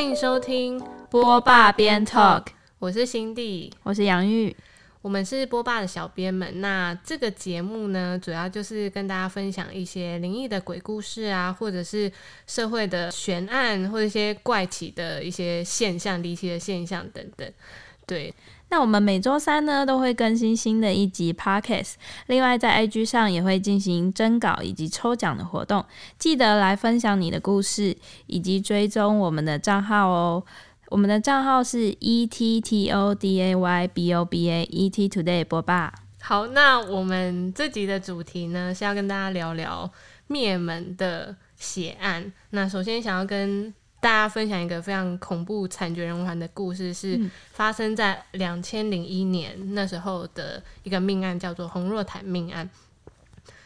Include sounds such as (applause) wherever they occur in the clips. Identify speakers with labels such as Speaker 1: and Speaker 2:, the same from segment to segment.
Speaker 1: 欢迎收听
Speaker 2: 波霸边 talk，
Speaker 1: 我是辛蒂，
Speaker 2: 我是杨玉，
Speaker 1: 我们是波霸的小编们。那这个节目呢，主要就是跟大家分享一些灵异的鬼故事啊，或者是社会的悬案，或者一些怪奇的一些现象、离奇的现象等等。对，
Speaker 2: 那我们每周三呢都会更新新的一集 podcast，另外在 IG 上也会进行征稿以及抽奖的活动，记得来分享你的故事以及追踪我们的账号哦。我们的账号是 e t t o d a y b o b a e t today 波霸。
Speaker 1: 好，那我们这集的主题呢是要跟大家聊聊灭门的血案。那首先想要跟大家分享一个非常恐怖、惨绝人寰的故事，是发生在两千零一年那时候的一个命案，叫做洪若潭命案。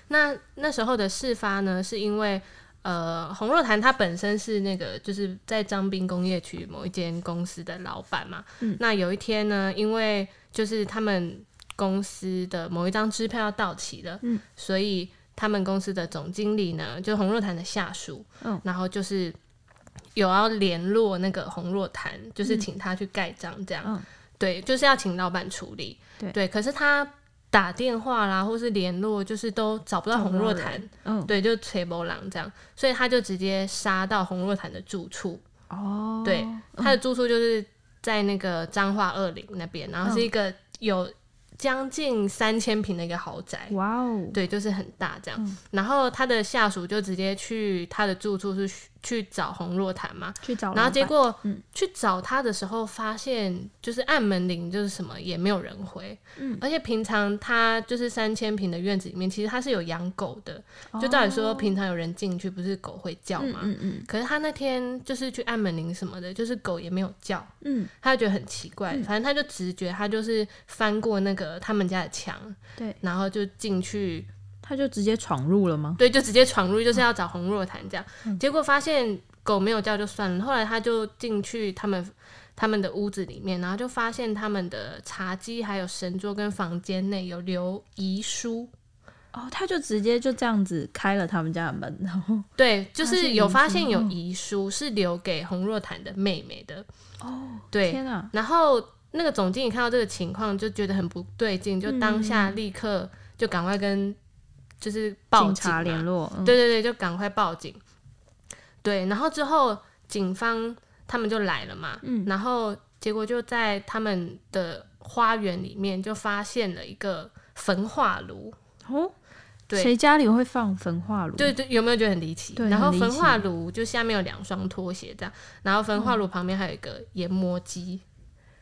Speaker 1: 那那时候的事发呢，是因为呃，洪若潭他本身是那个就是在张滨工业区某一间公司的老板嘛。那有一天呢，因为就是他们公司的某一张支票要到期了，所以他们公司的总经理呢，就洪若潭的下属，然后就是。有要联络那个洪若潭，就是请他去盖章，这样，对，就是要请老板处理，对，可是他打电话啦，或是联络，就是都找不到洪若潭，嗯，对，就吹波郎这样，所以他就直接杀到洪若潭的住处，哦，对，他的住处就是在那个彰化二林那边，然后是一个有。将近三千平的一个豪宅，哇哦，对，就是很大这样。然后他的下属就直接去他的住处是去找洪若潭嘛，
Speaker 2: 去找。
Speaker 1: 然后结果去找他的时候，发现就是按门铃，就是什么也没有人回。嗯，而且平常他就是三千平的院子里面，其实他是有养狗的。就照理说，平常有人进去，不是狗会叫嘛？嗯嗯。可是他那天就是去按门铃什么的，就是狗也没有叫。嗯，他就觉得很奇怪，反正他就直觉，他就是翻过那个。他们家的墙，
Speaker 2: 对，
Speaker 1: 然后就进去，
Speaker 2: 他就直接闯入了吗？
Speaker 1: 对，就直接闯入，就是要找洪若潭这样。结果发现狗没有叫就算了，后来他就进去他们他们的屋子里面，然后就发现他们的茶几还有神桌跟房间内有留遗书。
Speaker 2: 哦，他就直接就这样子开了他们家的门，然后 (laughs)
Speaker 1: 对，就是有发现有遗书是留给洪若潭的妹妹的。哦，对，天啊，然后。那个总经理看到这个情况，就觉得很不对劲，就当下立刻就赶快跟就是报警
Speaker 2: 联络，
Speaker 1: 对对对，就赶快报警。对，然后之后警方他们就来了嘛，嗯，然后结果就在他们的花园里面就发现了一个焚化炉。哦，
Speaker 2: 对，谁家里会放焚化炉？
Speaker 1: 对对，有没有觉得很离奇？然后焚化炉就下面有两双拖鞋这样，然后焚化炉旁边还有一个研磨机。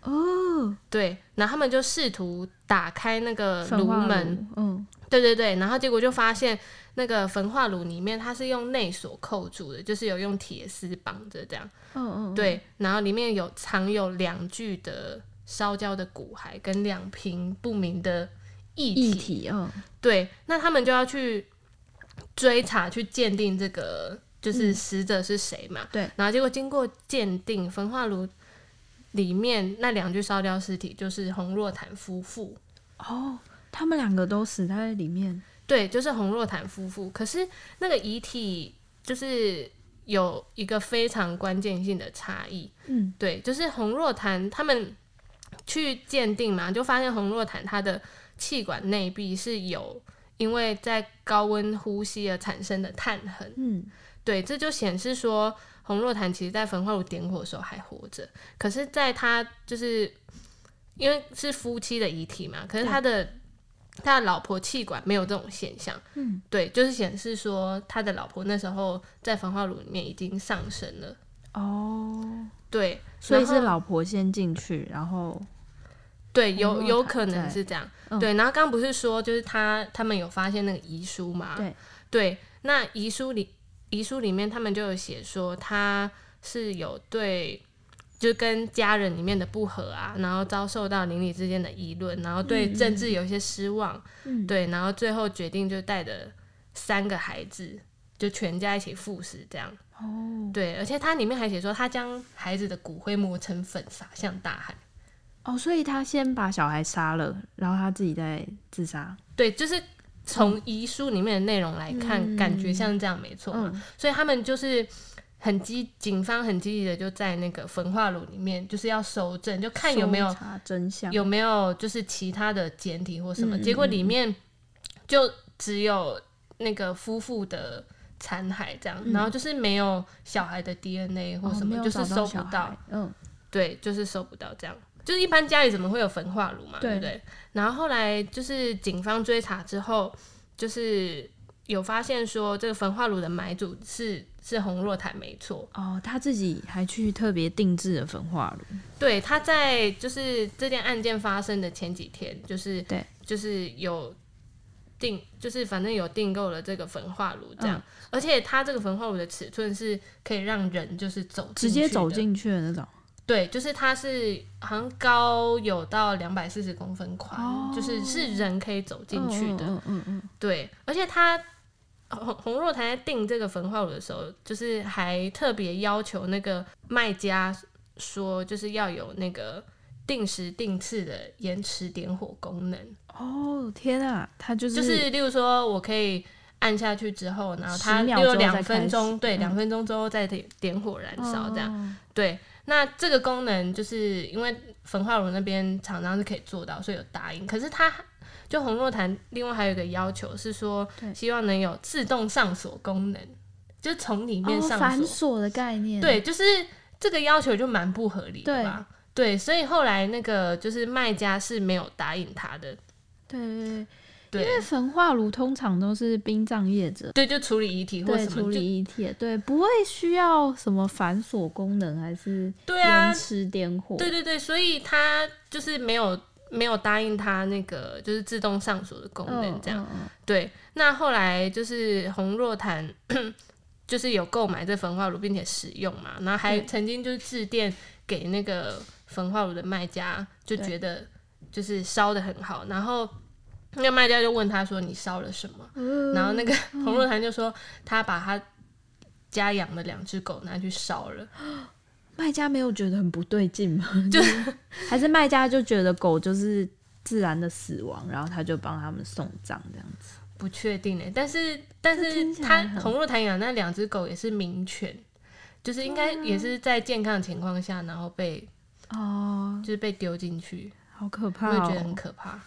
Speaker 1: 哦，对，然后他们就试图打开那个炉门，嗯，对对对，然后结果就发现那个焚化炉里面它是用内锁扣住的，就是有用铁丝绑着这样，嗯嗯，对，然后里面有藏有两具的烧焦的骨骸跟两瓶不明的液体，嗯，对，那他们就要去追查去鉴定这个就是死者是谁嘛，
Speaker 2: 对，
Speaker 1: 然后结果经过鉴定，焚化炉。里面那两具烧掉尸体就是洪若潭夫妇
Speaker 2: 哦，他们两个都死在里面。
Speaker 1: 对，就是洪若潭夫妇。可是那个遗体就是有一个非常关键性的差异。嗯，对，就是洪若潭他们去鉴定嘛，就发现洪若潭他的气管内壁是有因为在高温呼吸而产生的碳痕。嗯，对，这就显示说。洪若潭其实，在焚化炉点火的时候还活着，可是，在他就是因为是夫妻的遗体嘛，可是他的他的老婆气管没有这种现象，嗯，对，就是显示说他的老婆那时候在焚化炉里面已经上升了，哦，对，
Speaker 2: 所以是老婆先进去，然后
Speaker 1: 对，有有可能是这样，对，然后刚刚不是说就是他他们有发现那个遗书嘛，
Speaker 2: 对，
Speaker 1: 对，那遗书里。遗书里面，他们就有写说他是有对，就跟家人里面的不和啊，然后遭受到邻里之间的议论，然后对政治有一些失望，对，然后最后决定就带着三个孩子，就全家一起赴死这样。哦，对，而且他里面还写说，他将孩子的骨灰磨成粉撒向大海。
Speaker 2: 哦，所以他先把小孩杀了，然后他自己再自杀。
Speaker 1: 对，就是。从遗书里面的内容来看，感觉像这样没错。所以他们就是很积，警方很积极的就在那个焚化炉里面，就是要搜证，就看有没有
Speaker 2: 真相，
Speaker 1: 有没有就是其他的简体或什么，结果里面就只有那个夫妇的残骸这样，
Speaker 2: 嗯
Speaker 1: 然后就是没有小孩的 DNA 或什么，
Speaker 2: 哦
Speaker 1: 就是
Speaker 2: 找
Speaker 1: 搜不到对，就是搜不到这样。就是一般家里怎么会有焚化炉嘛，对。
Speaker 2: 对
Speaker 1: 不对？然后后来就是警方追查之后，就是有发现说这个焚化炉的买主是是洪若潭没错，
Speaker 2: 哦，他自己还去特别定制了焚化炉，
Speaker 1: 对，他在就是这件案件发生的前几天，就是
Speaker 2: 对，
Speaker 1: 就是有订，就是反正有订购了这个焚化炉这样，
Speaker 2: 嗯。
Speaker 1: 而且它这个焚化炉的尺寸是可以让人就是走进
Speaker 2: 直接，走进去的那种，
Speaker 1: 对，就是它是好像高有到两百四十公分宽，
Speaker 2: 哦
Speaker 1: 就是是人可以走进去的，
Speaker 2: 嗯嗯嗯
Speaker 1: 对，而且他洪洪若潭在订这个焚化炉的时候，就是还特别要求那个卖家说，就是要有那个定时定次的延迟点火功能，
Speaker 2: 嗯，哦天啊，他就是
Speaker 1: 就是例如说我可以。按下去之后，然后它
Speaker 2: 10秒
Speaker 1: 例如两分钟，
Speaker 2: 始
Speaker 1: 对，
Speaker 2: 嗯。
Speaker 1: 两分钟之后再点点火燃烧这样。
Speaker 2: 哦。
Speaker 1: 对，那这个功能就是因为焚化炉那边厂商是可以做到，所以有答应。可是它就红诺坛另外还有一个要求是说，希望能有自动上锁功能，就是从里面
Speaker 2: 哦
Speaker 1: 上锁
Speaker 2: 的概念，
Speaker 1: 对，就是这个要求就蛮不合理的吧？对，所以后来那个就是卖家是没有答应他的。
Speaker 2: 对对对，
Speaker 1: 对
Speaker 2: 因为焚化炉通常都是殡葬业者
Speaker 1: 对，就处理遗体或什么，处
Speaker 2: 理遗体，对，不会需要什么反锁功能还是
Speaker 1: 对啊
Speaker 2: 延，迟点火，
Speaker 1: 对对对，所以他就是没有没有答应他那个就是自动上锁的功能这样。对，那后来就是洪若潭 (clears throat) 就是有购买这焚化炉并且使用嘛，然后还曾经就是致电给那个焚化炉的卖家，就
Speaker 2: 对
Speaker 1: 觉得就是烧的很好，然后。那个卖家就问他说：“你烧了什么？”
Speaker 2: 嗯
Speaker 1: 然后那个洪若潭就说：“他把他家养的两只狗拿去烧了。(gasps)
Speaker 2: 卖家没有觉得很不对劲吗？(laughs) 就是还是卖家就觉得狗就是自然的死亡，然后他就帮他们送葬这样子。”
Speaker 1: 不确定哎，但是但是他洪若潭养那两只狗也是名犬，就是应该也是在健康的情况下，然后被
Speaker 2: 哦，
Speaker 1: 就是被丢进去，
Speaker 2: 好可怕
Speaker 1: 我也觉得很
Speaker 2: 哦！
Speaker 1: 可怕。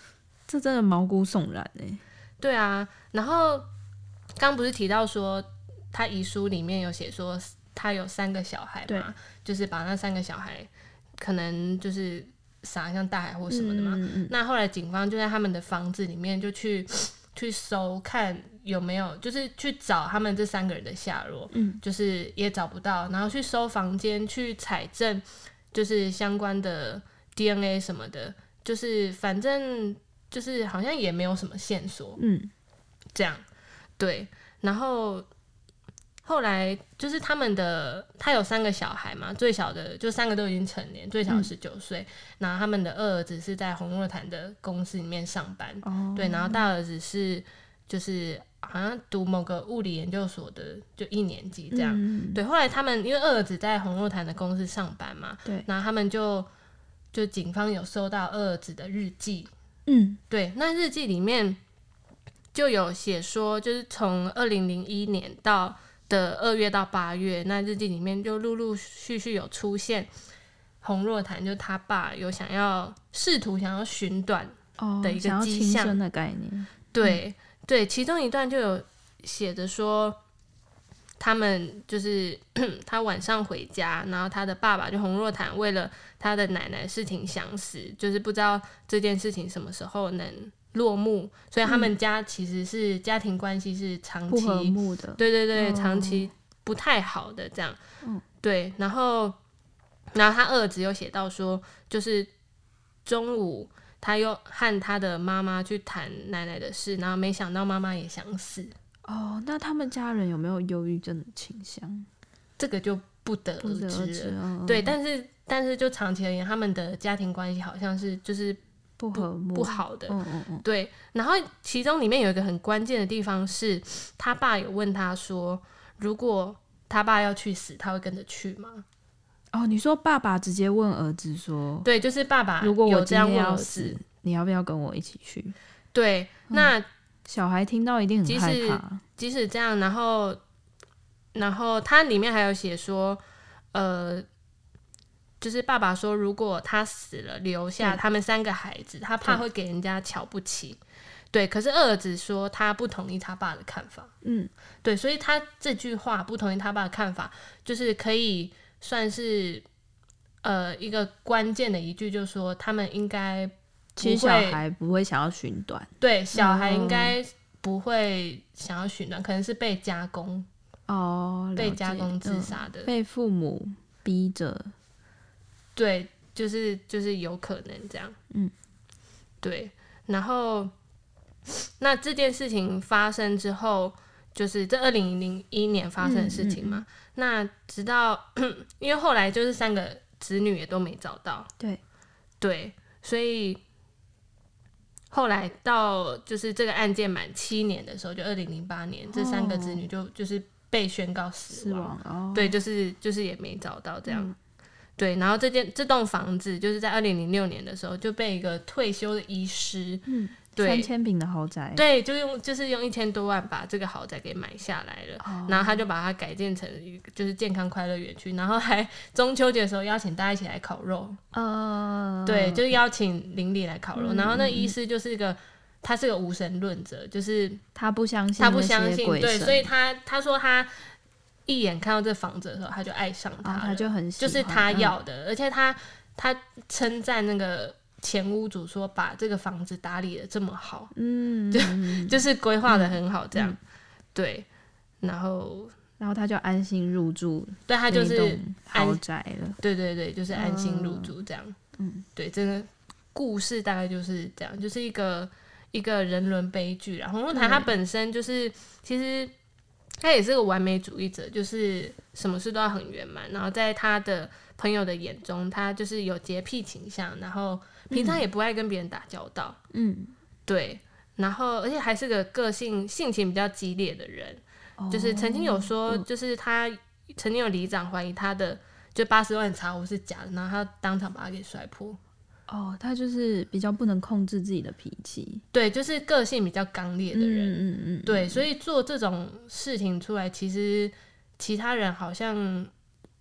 Speaker 2: 这真的毛骨悚然哎。
Speaker 1: 对啊，然后刚不是提到说他遗书里面有写说他有三个小孩嘛，就是把那三个小孩可能就是撒向大海或什么的嘛。
Speaker 2: 嗯嗯
Speaker 1: 那后来警方就在他们的房子里面就去 (sniffs) 去搜看有没有，就是去找他们这三个人的下落，
Speaker 2: 嗯，
Speaker 1: 就是也找不到，然后去搜房间去采证，就是相关的 DNA 什么的，就是反正就是好像也没有什么线索，
Speaker 2: 嗯。
Speaker 1: 这样，对，然后后来就是他们的，他有三个小孩嘛，最小的就三个都已经成年，最小的十九岁，然后他们的二儿子是在红若潭的公司里面上班，
Speaker 2: 哦，
Speaker 1: 对，然后大儿子是就是好像读某个物理研究所的，就一年级这样，
Speaker 2: 嗯。
Speaker 1: 对，后来他们因为二儿子在红若潭的公司上班嘛，
Speaker 2: 对。
Speaker 1: 然后他们就就警方有收到二儿子的日记，
Speaker 2: 嗯
Speaker 1: 对，那日记里面就有写说，就是从二零零一年到的二月到八月，那日记里面就陆陆续续有出现洪若潭，就他爸有想要试图想要寻短，
Speaker 2: 哦
Speaker 1: 的一个迹象
Speaker 2: 的概念，
Speaker 1: 对、对，其中一段就有写着说。他们就是 (clears throat) 他晚上回家，然后他的爸爸就洪若潭为了他的奶奶事情想死，就是不知道这件事情什么时候能落幕，所以他们家其实是家庭关系是长期，对对对，
Speaker 2: 哦
Speaker 1: 长期不太好的这样，
Speaker 2: 嗯
Speaker 1: 对，然后然后他二子有写到说，就是中午他又和他的妈妈去谈奶奶的事，然后没想到妈妈也想死，
Speaker 2: 哦，那他们家人有没有忧郁症的倾向？
Speaker 1: 这个就不得
Speaker 2: 而
Speaker 1: 而知对，但是但是就长期而言，他们的家庭关系好像是就是
Speaker 2: 不
Speaker 1: 不好的，
Speaker 2: 嗯嗯嗯，
Speaker 1: 对，然后其中里面有一个很关键的地方是，他爸有问他说，如果他爸要去死，他会跟着去吗？
Speaker 2: 哦，你说爸爸直接问儿子说，
Speaker 1: 对，就是爸爸
Speaker 2: 如果我
Speaker 1: 这样
Speaker 2: 天要死，，你要不要跟我一起去？
Speaker 1: 对，那
Speaker 2: 小孩听到一定很害
Speaker 1: 即使
Speaker 2: 怕，
Speaker 1: 即使这样，然后然后它里面还有写说，呃，就是爸爸说，如果他死了，留下他们三个孩子，他怕会给人家瞧不起。对，可是二儿子说他不同意他爸的看法。
Speaker 2: 嗯，
Speaker 1: 对，所以他这句话不同意他爸的看法，就是可以算是呃一个关键的一句，就是说他们应该
Speaker 2: 其实小孩不会想要寻短，
Speaker 1: 对，小孩应该不会想要寻短，可能是被加工
Speaker 2: 哦，
Speaker 1: 被加工自杀的，
Speaker 2: 被父母逼着，
Speaker 1: 对，就是就是有可能这样，
Speaker 2: 嗯，
Speaker 1: 对，然后。那这件事情发生之后，就是这二零零一年发生的事情嘛。那直到 (clears throat) 因为后来就是三个子女也都没找到，
Speaker 2: 对
Speaker 1: 对，所以后来到就是这个案件满七年的时候，就二零零八年，这三个子女就就是被宣告死亡。对，就是就是也没找到这样。对，然后这间这栋房子就是在二零零六年的时候就被一个退休的医师。
Speaker 2: 三千平的豪宅，
Speaker 1: 对，就用就是用一千多万把这个豪宅给买下来了，然后他就把它改建成一个就是健康快乐园区，然后还中秋节的时候邀请大家一起来烤肉，
Speaker 2: 呃，
Speaker 1: 对，就是邀请邻里来烤肉，然后那医师就是一个他是个无神论者，就是
Speaker 2: 他不相信，
Speaker 1: 他不相信，对，所以他他说他一眼看到这房子的时候他就爱上他，
Speaker 2: 他就很
Speaker 1: 就是他要的，而且他他称赞那个。前屋主说：“把这个房子打理的这么好，
Speaker 2: 嗯，
Speaker 1: 就就是规划的很好，这样对。然后，
Speaker 2: 然后他就安心入住，
Speaker 1: 对他就是
Speaker 2: 豪宅了。
Speaker 1: 对对对，就是安心入住这样。
Speaker 2: 嗯，
Speaker 1: 对，这个故事大概就是这样，就是一个一个人伦悲剧。然后他本身就是其实他也是个完美主义者，就是什么事都要很圆满。然后在他的朋友的眼中，他就是有洁癖倾向，然后。平常也不爱跟别人打交道，
Speaker 2: 嗯，
Speaker 1: 对，然后而且还是个个性性情比较激烈的人，就是曾经有说，就是他曾经有里长怀疑他的就八十万茶壶是假的，然后他当场把他给摔破。
Speaker 2: 哦，他就是比较不能控制自己的脾气，
Speaker 1: 对，就是个性比较刚烈的人，
Speaker 2: 嗯嗯嗯，
Speaker 1: 对，所以做这种事情出来，其实其他人好像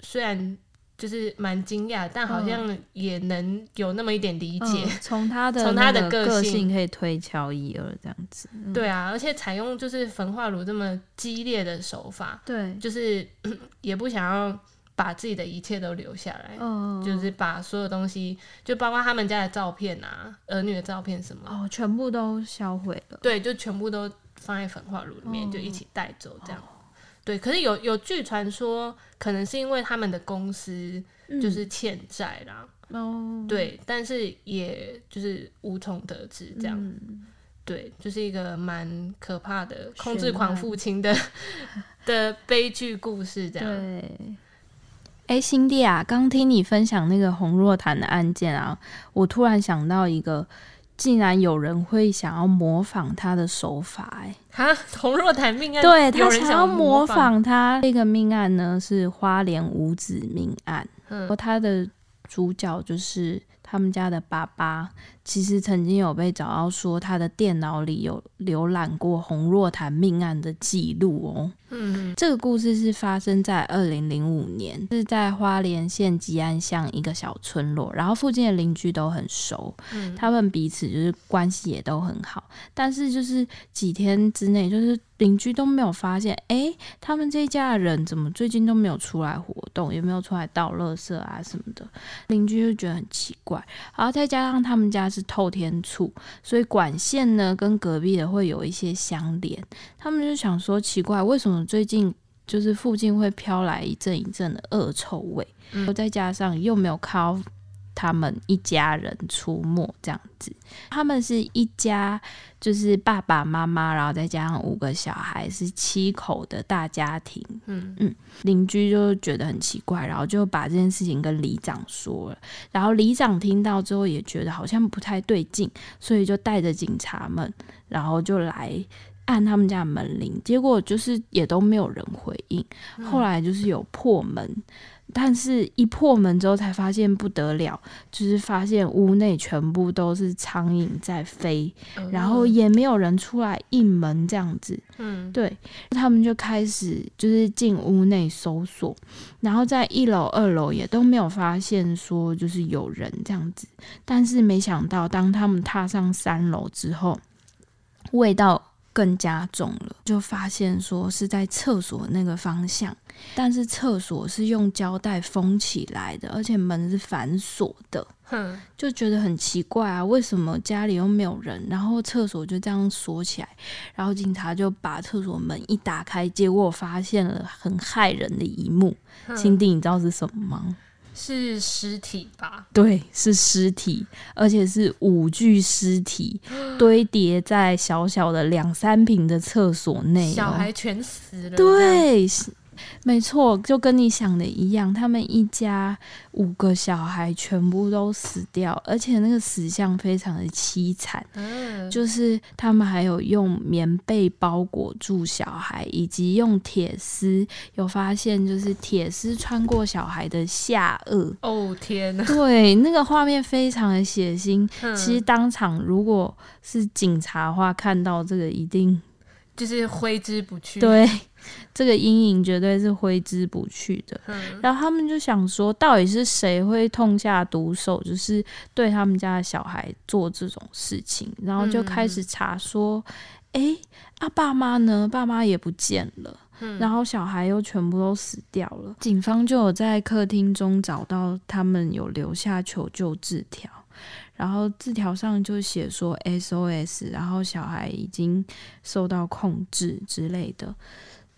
Speaker 1: 虽然。就是蛮惊讶，但好像也能有那么一点理解。
Speaker 2: 从他的
Speaker 1: 从他的
Speaker 2: 个
Speaker 1: 性
Speaker 2: 可以推敲一二这样子。
Speaker 1: 对啊，而且采用就是焚化炉这么激烈的手法，
Speaker 2: 对，
Speaker 1: 就是 (clears throat) 也不想要把自己的一切都留下来，就是把所有东西，就包括他们家的照片啊、儿女的照片什么，
Speaker 2: 哦，全部都销毁了。
Speaker 1: 对，就全部都放在焚化炉里面，就一起带走这样。对，可是有有据传说，可能是因为他们的公司就是欠债啦。
Speaker 2: 哦，
Speaker 1: 对，但是也就是无从得知这样。对，就是一个蛮可怕的控制狂父亲的 (laughs) (laughs) 的悲剧故事这样。
Speaker 2: 对，哎，辛蒂啊，刚听你分享那个洪若潭的案件啊，我突然想到一个。竟然有人会想要模仿他的手法，哎，
Speaker 1: 哈，同若谈命案，
Speaker 2: 对他
Speaker 1: 想
Speaker 2: 要
Speaker 1: 模
Speaker 2: 仿他这个命案呢，是花莲五子命案，
Speaker 1: 嗯，
Speaker 2: 他的主角就是他们家的爸爸。其实曾经有被找到说他的电脑里有浏览过洪若潭命案的记录
Speaker 1: 哦。嗯，
Speaker 2: 这个故事是发生在二零零五年，是在花莲县吉安乡一个小村落，然后附近的邻居都很熟，
Speaker 1: 嗯，
Speaker 2: 他们彼此就是关系也都很好。但是就是几天之内，就是邻居都没有发现，哎，他们这一家的人怎么最近都没有出来活动，也没有出来倒垃圾啊什么的，邻居就觉得很奇怪。然后再加上他们家。是透天处，所以管线呢跟隔壁的会有一些相连。他们就想说奇怪，为什么最近就是附近会飘来一阵一阵的恶臭味？嗯，再加上又没有靠。他们一家人出没这样子，他们是一家，就是爸爸妈妈，然后再加上五个小孩，是七口的大家庭。
Speaker 1: 嗯
Speaker 2: 嗯，邻居就觉得很奇怪，然后就把这件事情跟里长说了。然后里长听到之后也觉得好像不太对劲，所以就带着警察们，然后就来按他们家的门铃，结果就是也都没有人回应。后来就是有破门。但是一破门之后才发现不得了，就是发现屋内全部都是苍蝇在飞，然后也没有人出来应门这样子。嗯，对，他们就开始就是进屋内搜索，然后在一楼、二楼也都没有发现说就是有人这样子，但是没想到当他们踏上三楼之后，味道。更加重了，就发现说是在厕所那个方向，但是厕所是用胶带封起来的，而且门是反锁的，就觉得很奇怪啊，为什么家里又没有人，然后厕所就这样锁起来，然后警察就把厕所门一打开，结果发现了很骇人的一幕，青弟，你知道是什么吗？
Speaker 1: 是尸体吧？
Speaker 2: 对，是尸体，而且是五具尸体 (gasps) 堆叠在小小的两三平的厕所内，
Speaker 1: 小孩全死了。
Speaker 2: 对。没错，就跟你想的一样，他们一家五个小孩全部都死掉，而且那个死相非常的凄惨。嗯，就是他们还有用棉被包裹住小孩，以及用铁丝，有发现就是铁丝穿过小孩的下颚。
Speaker 1: 哦天哪！
Speaker 2: 对，那个画面非常的血腥。其实当场如果是警察的话，看到这个一定
Speaker 1: 就是挥之不去。
Speaker 2: 对。这个阴影绝对是挥之不去的。然后他们就想说，到底是谁会痛下毒手，就是对他们家的小孩做这种事情？然后就开始查说，哎，啊，爸妈呢？爸妈也不见了。然后小孩又全部都死掉了。警方就有在客厅中找到他们有留下求救字条，然后字条上就写说 SOS，然后小孩已经受到控制之类的。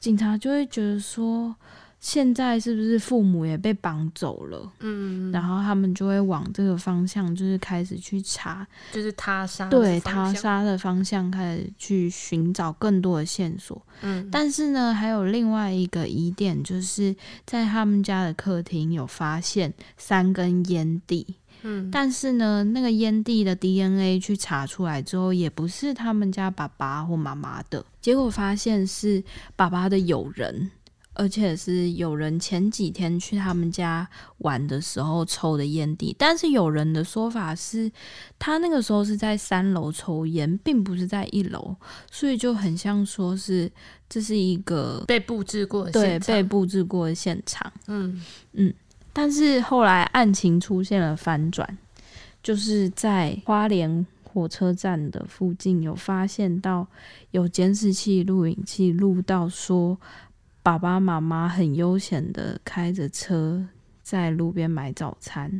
Speaker 2: 警察就会觉得说，现在是不是父母也被绑走了？嗯，然后他们就会往这个方向，就是开始去查，
Speaker 1: 就是他杀
Speaker 2: 对他杀的方向开始去寻找更多的线索。嗯，但是呢，还有另外一个疑点，就是在他们家的客厅有发现三根烟蒂。嗯，但是呢，那个烟蒂的 DNA 去查出来之后，也不是他们家爸爸或妈妈的。结果发现是爸爸的友人，而且是友人前几天去他们家玩的时候抽的烟蒂。但是有人的说法是，他那个时候是在三楼抽烟，并不是在一楼，所以就很像说是这是一个
Speaker 1: 被布置过的
Speaker 2: 对被布置过的现场。嗯嗯。但是后来案情出现了反转，就是在花莲火车站的附近有发现到有监视器录影器录到说，爸爸妈妈很悠闲的开着车。在路边买早餐，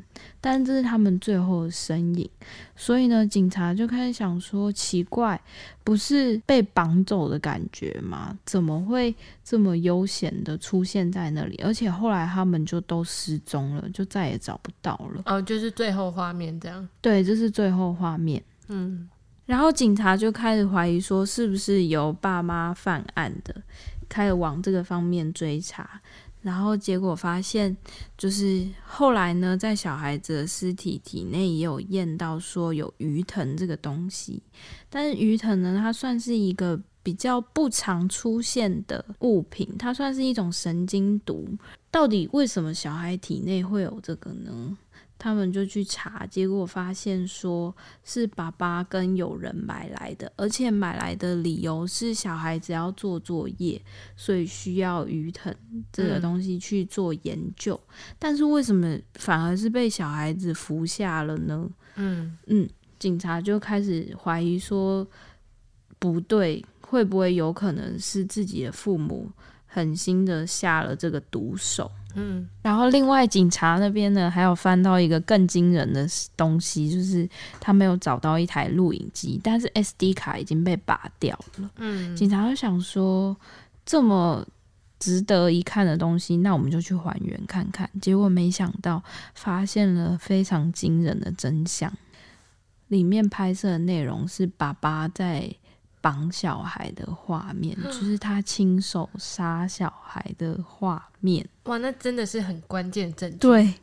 Speaker 2: 但这是他们最后的身影。所以呢，警察就开始想说：奇怪，不是被绑走的感觉吗？怎么会这么悠闲的出现在那里？而且后来他们就都失踪了，就再也找不到了。
Speaker 1: 哦，就是最后画面这样。
Speaker 2: 对，这是最后画面。嗯，然后警察就开始怀疑说，是不是由爸妈犯案的，开始往这个方面追查。然后结果发现，就是后来呢，在小孩子的尸体体内也有验到说有鱼藤这个东西，但是鱼藤呢，它算是一个比较不常出现的物品，它算是一种神经毒。到底为什么小孩体内会有这个呢？他们就去查，结果发现说是爸爸跟友人买来的，而且买来的理由是小孩子要做作业，所以需要鱼藤这个东西去做研究。但是为什么反而是被小孩子服下了呢？嗯嗯，警察就开始怀疑说不对，会不会有可能是自己的父母狠心的下了这个毒手？嗯，然后另外警察那边呢，还有翻到一个更惊人的东西，就是他没有找到一台录影机，但是 SD 卡已经被拔掉了。嗯，警察就想说，这么值得一看的东西，那我们就去还原看看。结果没想到发现了非常惊人的真相，里面拍摄的内容是爸爸在。绑小孩的画面，就是他亲手杀小孩的画面。
Speaker 1: 哇，那真的是很关键证据。
Speaker 2: 对。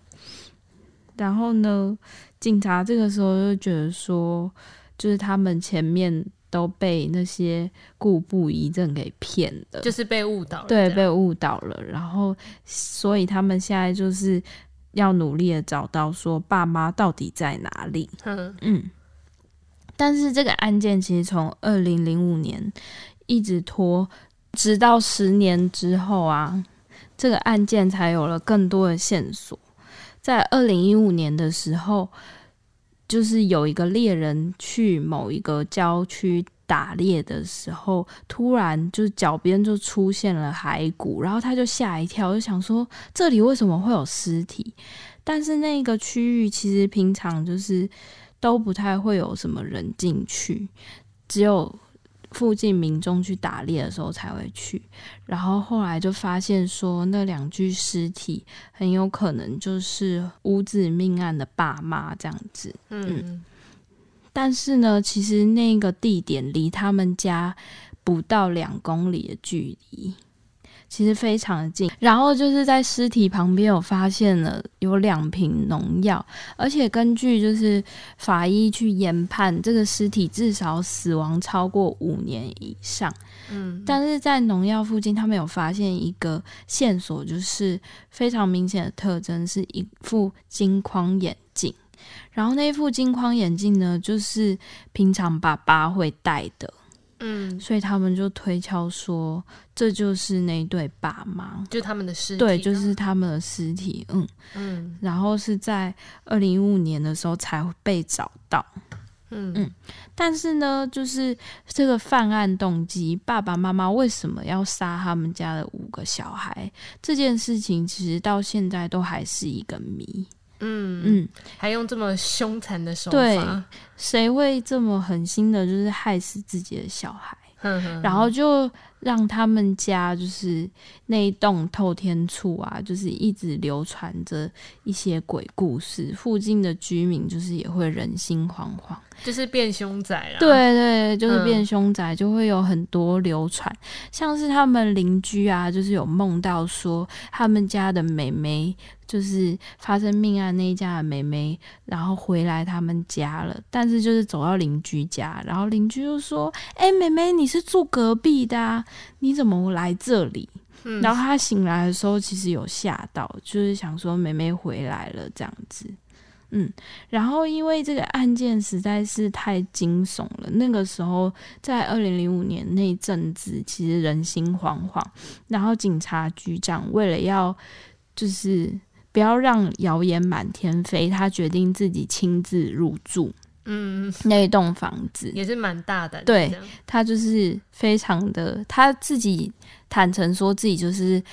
Speaker 2: 然后呢，警察这个时候就觉得说，就是他们前面都被那些故布疑阵给骗了，
Speaker 1: 就是被误导了，
Speaker 2: 对，被误导了。然后，所以他们现在就是要努力的找到说爸妈到底在哪里。
Speaker 1: 嗯
Speaker 2: 嗯，但是这个案件其实从二零零五年一直拖，直到十年之后啊，这个案件才有了更多的线索。在二零一五年的时候，就是有一个猎人去某一个郊区打猎的时候，突然就脚边就出现了骸骨，然后他就吓一跳，就想说这里为什么会有尸体？但是那个区域其实平常就是都不太会有什么人进去，只有附近民众去打猎的时候才会去。然后后来就发现说，那两具尸体很有可能就是屋子命案的爸妈这样子。
Speaker 1: 嗯
Speaker 2: 但是呢，其实那个地点离他们家不到两公里的距离，其实非常的近。然后就是在尸体旁边有发现了有两瓶农药，而且根据就是法医去研判，这个尸体至少死亡超过五年以上。
Speaker 1: 嗯
Speaker 2: 但是在农药附近，他们有发现一个线索，就是非常明显的特征是一副金框眼镜。然后那一副金框眼镜呢，就是平常爸爸会戴的，
Speaker 1: 嗯，
Speaker 2: 所以他们就推敲说，这就是那对爸妈，
Speaker 1: 就他们的尸体，
Speaker 2: 对，就是他们的尸体，嗯，
Speaker 1: 嗯
Speaker 2: 然后是在二零一五年的时候才被找到。
Speaker 1: 嗯
Speaker 2: 嗯但是呢，就是这个犯案动机，爸爸妈妈为什么要杀他们家的五个小孩？这件事情其实到现在都还是一个谜。
Speaker 1: 嗯，
Speaker 2: 嗯，
Speaker 1: 还用这么凶残的手
Speaker 2: 对
Speaker 1: 法，
Speaker 2: 谁会这么狠心的，就是害死自己的小孩？然后就让他们家就是那一栋透天处啊，就是一直流传着一些鬼故事，附近的居民就是也会人心惶惶。
Speaker 1: 就是变凶宅啦，，
Speaker 2: 对对，就是
Speaker 1: 嗯。
Speaker 2: 变凶宅，就会有很多流传，像是他们邻居啊，就是有梦到说他们家的妹妹，就是发生命案那一家的妹妹，然后回来他们家了，但是就是走到邻居家，然后邻居就说：“哎、妹妹，你是住隔壁的、啊，你怎么来这里？”
Speaker 1: 嗯。
Speaker 2: 然后他醒来的时候，其实有吓到，就是想说妹妹回来了这样子。嗯，然后因为这个案件实在是太惊悚了，那个时候在二零零五年那一阵子，其实人心惶惶。然后警察局长为了要就是不要让谣言满天飞，他决定自己亲自入住
Speaker 1: 嗯，
Speaker 2: 那一栋房子。
Speaker 1: 也是蛮大的，
Speaker 2: 对他就是非常的，他自己坦诚说自己就是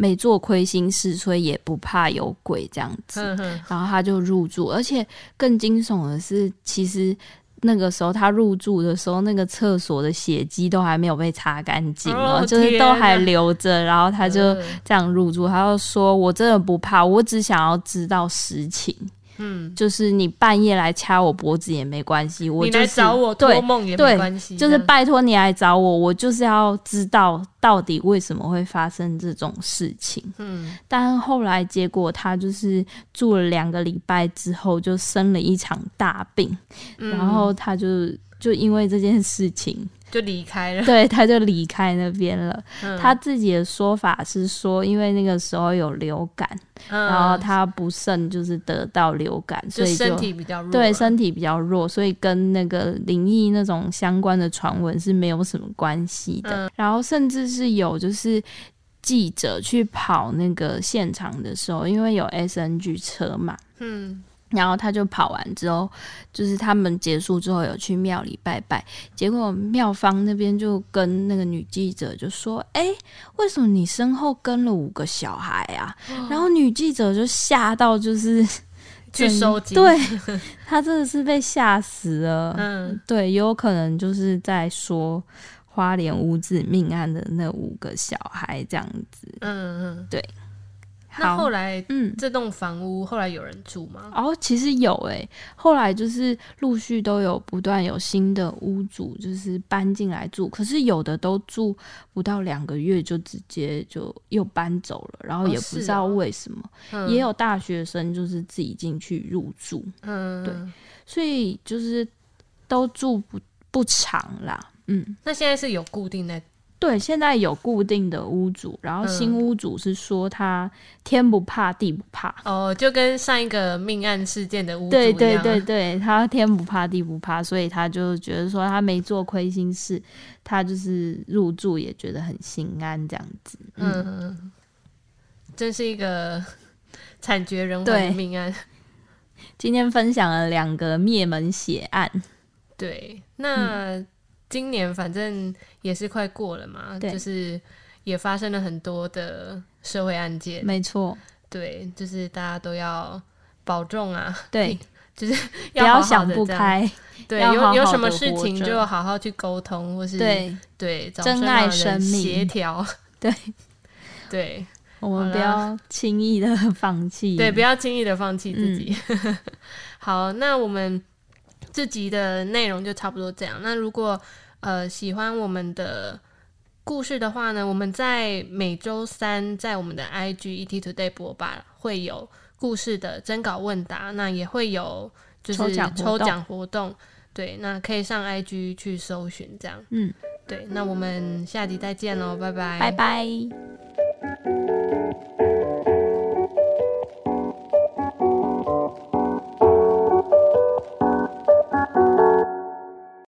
Speaker 2: 没做亏心事，所以也不怕有鬼这样子。然后他就入住，而且更惊悚的是，其实那个时候他入住的时候，那个厕所的血迹都还没有被擦干净哦，
Speaker 1: 哦
Speaker 2: 就是都还留着。然后他就
Speaker 1: 嗯
Speaker 2: 这样入住，他就说：“我真的不怕，我只想要知道实情。
Speaker 1: 嗯，
Speaker 2: 就是你半夜来掐我脖子也没关系，我就是
Speaker 1: 来找我做梦也没关系，
Speaker 2: 就是拜托你来找我，我就是要知道到底为什么会发生这种事情。
Speaker 1: 嗯。
Speaker 2: 但后来结果他就是住了两个礼拜之后，就生了一场大病，
Speaker 1: 嗯。
Speaker 2: 然后他就就因为这件事情，
Speaker 1: 就离开了，
Speaker 2: 对他就离开那边了。
Speaker 1: 嗯。
Speaker 2: 他自己的说法是说，因为那个时候有流感，
Speaker 1: 嗯。
Speaker 2: 然后他不慎就是得到流感，所以
Speaker 1: 身体比较弱，
Speaker 2: 对身体比较弱，所以跟那个灵异那种相关的传闻是没有什么关系的。
Speaker 1: 嗯。
Speaker 2: 然后甚至是有就是记者去跑那个现场的时候，因为有 SNG 车嘛，
Speaker 1: 嗯
Speaker 2: 然后他就跑完之后，就是他们结束之后有去庙里拜拜，结果庙方那边就跟那个女记者就说：“哎，为什么你身后跟了五个小孩啊？”然后女记者就吓到，就是
Speaker 1: 去收集，
Speaker 2: 对他真的是被吓死了。
Speaker 1: 嗯
Speaker 2: 对，也有可能就是在说花莲五子命案的那五个小孩这样子。
Speaker 1: 嗯嗯，
Speaker 2: 对。
Speaker 1: 那后来
Speaker 2: 嗯，
Speaker 1: 这栋房屋后来有人住吗？
Speaker 2: 哦，其实有诶、后来就是陆续都有不断有新的屋主就是搬进来住，可是有的都住不到两个月就直接就又搬走了，然后
Speaker 1: 哦
Speaker 2: 也不知道
Speaker 1: 哦
Speaker 2: 为什么，
Speaker 1: 嗯
Speaker 2: 也有大学生就是自己进去入住，
Speaker 1: 嗯
Speaker 2: 对所以就是都住不不长啦。嗯，
Speaker 1: 那现在是有固定的，
Speaker 2: 对，现在有固定的屋主，然后新屋主是说他天不怕地不怕。
Speaker 1: 哦，就跟上一个命案事件的屋主
Speaker 2: 对对
Speaker 1: 一样
Speaker 2: 对对，他天不怕地不怕，所以他就觉得说他没做亏心事，他就是入住也觉得很心安这样子。嗯，
Speaker 1: 嗯，真是一个 (laughs) 惨绝人寰的命案。
Speaker 2: 今天分享了两个灭门血案，
Speaker 1: 对，那今年反正也是快过了嘛，
Speaker 2: 对。
Speaker 1: 就是也发生了很多的社会案件，
Speaker 2: 没错，
Speaker 1: 对，就是大家都要保重啊，
Speaker 2: 对，(laughs)
Speaker 1: 就是
Speaker 2: 不要想不开，
Speaker 1: 对，
Speaker 2: 好好
Speaker 1: 有有什么事情就好好去沟通，或是
Speaker 2: 对
Speaker 1: 对，找
Speaker 2: 珍爱
Speaker 1: 人
Speaker 2: 生命。
Speaker 1: 协调，(laughs)
Speaker 2: 对。(laughs)
Speaker 1: 对。
Speaker 2: 我们不要轻易的放弃。
Speaker 1: 对，不要轻易的放弃自己。
Speaker 2: 嗯。
Speaker 1: 好，那我们这集的内容就差不多这样。那如果呃喜欢我们的故事的话呢，我们在每周三在我们的 IG ET Today 播吧会有故事的征稿问答，那也会有就是
Speaker 2: 抽奖活动
Speaker 1: 抽奖活动。对，那可以上 IG 去搜寻这样。
Speaker 2: 嗯，
Speaker 1: 对，那我们下集再见喽，拜拜，
Speaker 2: 拜拜。